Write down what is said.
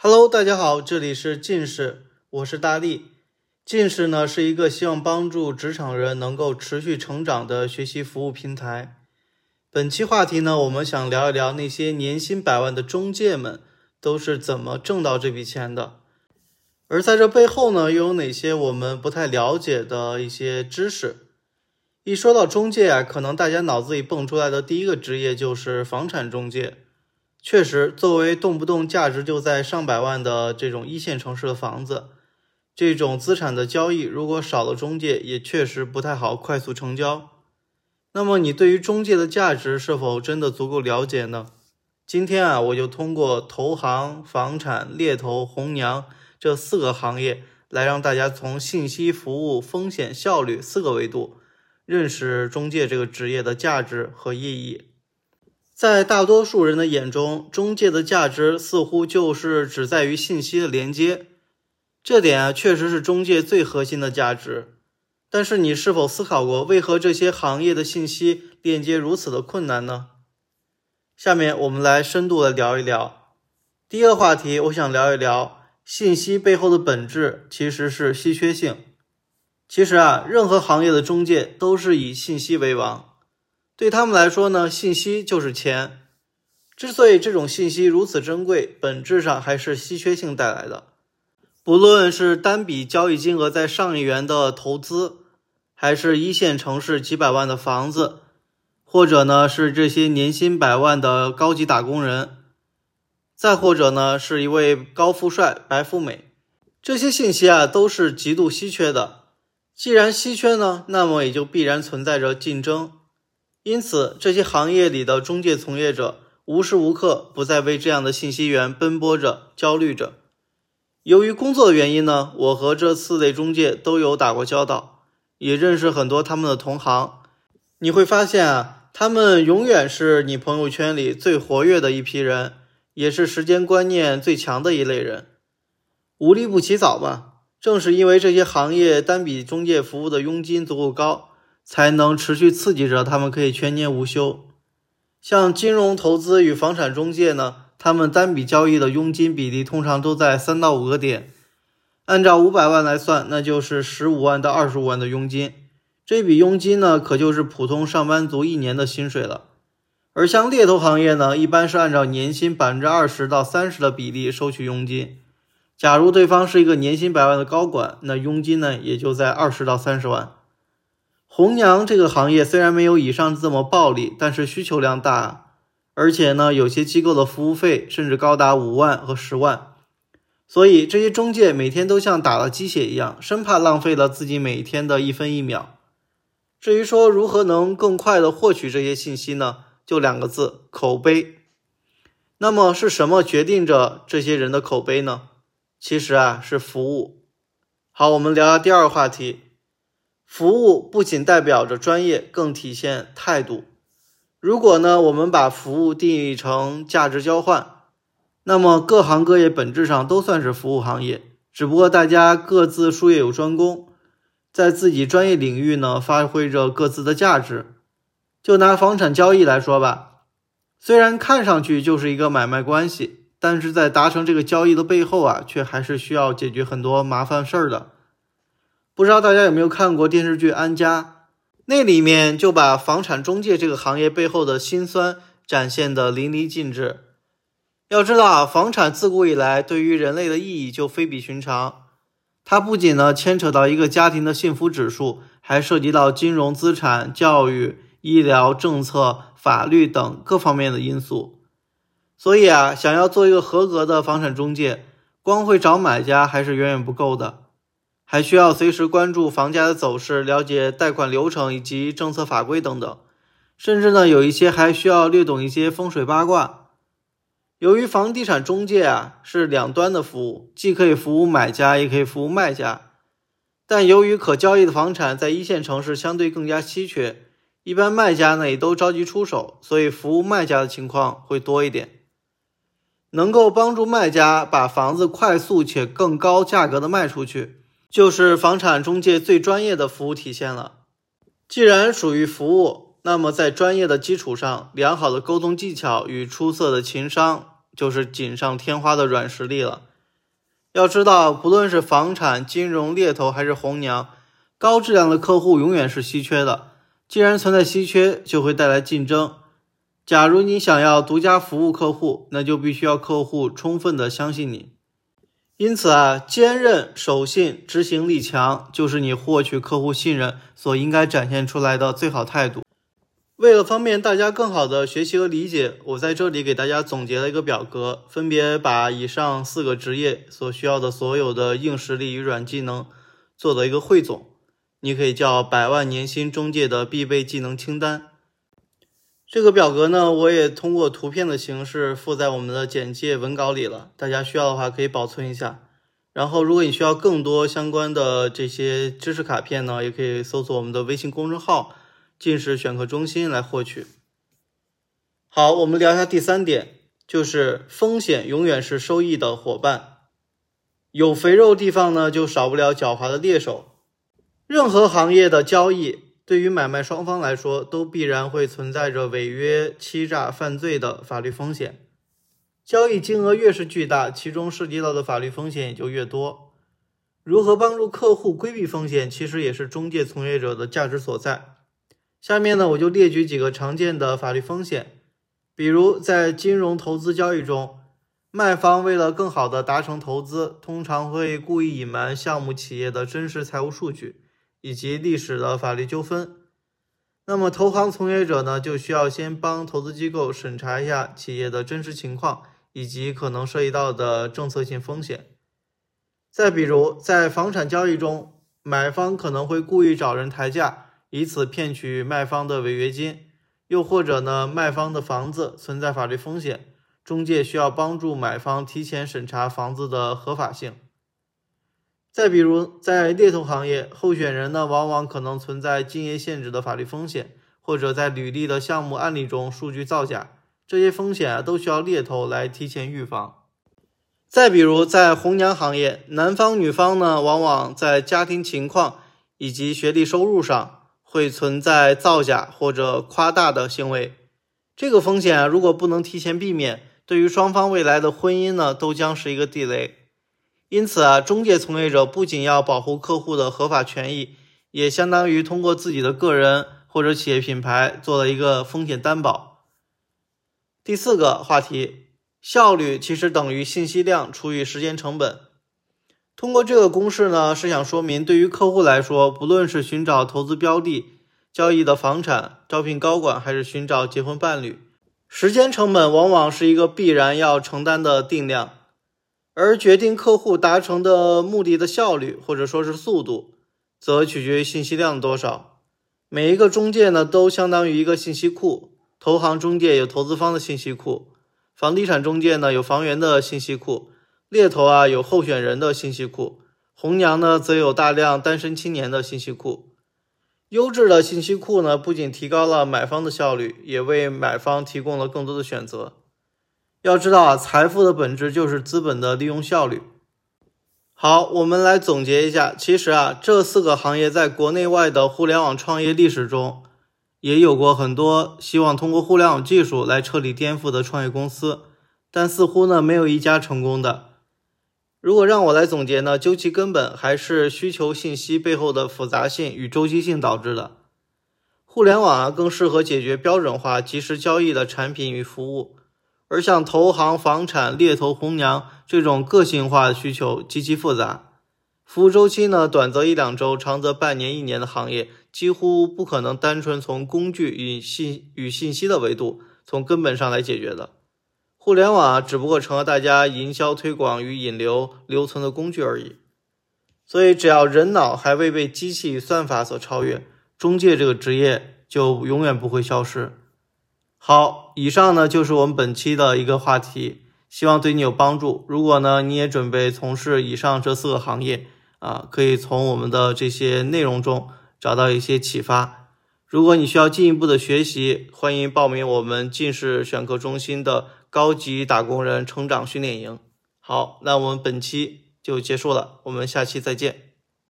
Hello，大家好，这里是近视，我是大力。近视呢是一个希望帮助职场人能够持续成长的学习服务平台。本期话题呢，我们想聊一聊那些年薪百万的中介们都是怎么挣到这笔钱的，而在这背后呢，又有哪些我们不太了解的一些知识。一说到中介啊，可能大家脑子里蹦出来的第一个职业就是房产中介。确实，作为动不动价值就在上百万的这种一线城市的房子，这种资产的交易，如果少了中介，也确实不太好快速成交。那么，你对于中介的价值是否真的足够了解呢？今天啊，我就通过投行、房产、猎头、红娘这四个行业，来让大家从信息、服务、风险、效率四个维度。认识中介这个职业的价值和意义，在大多数人的眼中，中介的价值似乎就是只在于信息的连接，这点啊确实是中介最核心的价值。但是你是否思考过，为何这些行业的信息链接如此的困难呢？下面我们来深度的聊一聊。第一个话题，我想聊一聊信息背后的本质其实是稀缺性。其实啊，任何行业的中介都是以信息为王，对他们来说呢，信息就是钱。之所以这种信息如此珍贵，本质上还是稀缺性带来的。不论是单笔交易金额在上亿元的投资，还是一线城市几百万的房子，或者呢是这些年薪百万的高级打工人，再或者呢是一位高富帅、白富美，这些信息啊都是极度稀缺的。既然稀缺呢，那么也就必然存在着竞争，因此这些行业里的中介从业者无时无刻不在为这样的信息源奔波着、焦虑着。由于工作的原因呢，我和这四类中介都有打过交道，也认识很多他们的同行。你会发现啊，他们永远是你朋友圈里最活跃的一批人，也是时间观念最强的一类人。无利不起早嘛。正是因为这些行业单笔中介服务的佣金足够高，才能持续刺激着他们可以全年无休。像金融投资与房产中介呢，他们单笔交易的佣金比例通常都在三到五个点，按照五百万来算，那就是十五万到二十五万的佣金。这笔佣金呢，可就是普通上班族一年的薪水了。而像猎头行业呢，一般是按照年薪百分之二十到三十的比例收取佣金。假如对方是一个年薪百万的高管，那佣金呢也就在二十到三十万。红娘这个行业虽然没有以上这么暴利，但是需求量大，而且呢有些机构的服务费甚至高达五万和十万，所以这些中介每天都像打了鸡血一样，生怕浪费了自己每天的一分一秒。至于说如何能更快的获取这些信息呢？就两个字：口碑。那么是什么决定着这些人的口碑呢？其实啊，是服务。好，我们聊聊第二个话题。服务不仅代表着专业，更体现态度。如果呢，我们把服务定义成价值交换，那么各行各业本质上都算是服务行业，只不过大家各自术业有专攻，在自己专业领域呢，发挥着各自的价值。就拿房产交易来说吧，虽然看上去就是一个买卖关系。但是在达成这个交易的背后啊，却还是需要解决很多麻烦事儿的。不知道大家有没有看过电视剧《安家》，那里面就把房产中介这个行业背后的辛酸展现的淋漓尽致。要知道啊，房产自古以来对于人类的意义就非比寻常，它不仅呢牵扯到一个家庭的幸福指数，还涉及到金融资产、教育、医疗、政策、法律等各方面的因素。所以啊，想要做一个合格的房产中介，光会找买家还是远远不够的，还需要随时关注房价的走势，了解贷款流程以及政策法规等等，甚至呢，有一些还需要略懂一些风水八卦。由于房地产中介啊是两端的服务，既可以服务买家，也可以服务卖家，但由于可交易的房产在一线城市相对更加稀缺，一般卖家呢也都着急出手，所以服务卖家的情况会多一点。能够帮助卖家把房子快速且更高价格的卖出去，就是房产中介最专业的服务体现了。既然属于服务，那么在专业的基础上，良好的沟通技巧与出色的情商就是锦上添花的软实力了。要知道，不论是房产、金融、猎头还是红娘，高质量的客户永远是稀缺的。既然存在稀缺，就会带来竞争。假如你想要独家服务客户，那就必须要客户充分的相信你。因此啊，坚韧、守信、执行力强，就是你获取客户信任所应该展现出来的最好态度。为了方便大家更好的学习和理解，我在这里给大家总结了一个表格，分别把以上四个职业所需要的所有的硬实力与软技能做了一个汇总。你可以叫百万年薪中介的必备技能清单。这个表格呢，我也通过图片的形式附在我们的简介文稿里了，大家需要的话可以保存一下。然后，如果你需要更多相关的这些知识卡片呢，也可以搜索我们的微信公众号。近视选课中心来获取。好，我们聊一下第三点，就是风险永远是收益的伙伴。有肥肉地方呢，就少不了狡猾的猎手。任何行业的交易，对于买卖双方来说，都必然会存在着违约、欺诈、犯罪的法律风险。交易金额越是巨大，其中涉及到的法律风险也就越多。如何帮助客户规避风险，其实也是中介从业者的价值所在。下面呢，我就列举几个常见的法律风险，比如在金融投资交易中，卖方为了更好的达成投资，通常会故意隐瞒项目企业的真实财务数据以及历史的法律纠纷。那么投行从业者呢，就需要先帮投资机构审查一下企业的真实情况以及可能涉及到的政策性风险。再比如在房产交易中，买方可能会故意找人抬价。以此骗取卖方的违约金，又或者呢，卖方的房子存在法律风险，中介需要帮助买方提前审查房子的合法性。再比如，在猎头行业，候选人呢往往可能存在竞业限制的法律风险，或者在履历的项目案例中数据造假，这些风险啊都需要猎头来提前预防。再比如，在红娘行业，男方女方呢往往在家庭情况以及学历收入上。会存在造假或者夸大的行为，这个风险啊，如果不能提前避免，对于双方未来的婚姻呢，都将是一个地雷。因此啊，中介从业者不仅要保护客户的合法权益，也相当于通过自己的个人或者企业品牌做了一个风险担保。第四个话题，效率其实等于信息量除以时间成本。通过这个公式呢，是想说明，对于客户来说，不论是寻找投资标的、交易的房产、招聘高管，还是寻找结婚伴侣，时间成本往往是一个必然要承担的定量，而决定客户达成的目的的效率或者说是速度，则取决于信息量多少。每一个中介呢，都相当于一个信息库，投行中介有投资方的信息库，房地产中介呢有房源的信息库。猎头啊，有候选人的信息库；红娘呢，则有大量单身青年的信息库。优质的信息库呢，不仅提高了买方的效率，也为买方提供了更多的选择。要知道啊，财富的本质就是资本的利用效率。好，我们来总结一下，其实啊，这四个行业在国内外的互联网创业历史中，也有过很多希望通过互联网技术来彻底颠覆的创业公司，但似乎呢，没有一家成功的。如果让我来总结呢，究其根本还是需求信息背后的复杂性与周期性导致的。互联网啊更适合解决标准化即时交易的产品与服务，而像投行、房产、猎头、红娘这种个性化的需求极其复杂，服务周期呢短则一两周，长则半年、一年的行业，几乎不可能单纯从工具与信与信息的维度从根本上来解决的。互联网只不过成了大家营销推广与引流留存的工具而已，所以只要人脑还未被机器与算法所超越，中介这个职业就永远不会消失。好，以上呢就是我们本期的一个话题，希望对你有帮助。如果呢你也准备从事以上这四个行业啊，可以从我们的这些内容中找到一些启发。如果你需要进一步的学习，欢迎报名我们近视选课中心的。高级打工人成长训练营，好，那我们本期就结束了，我们下期再见。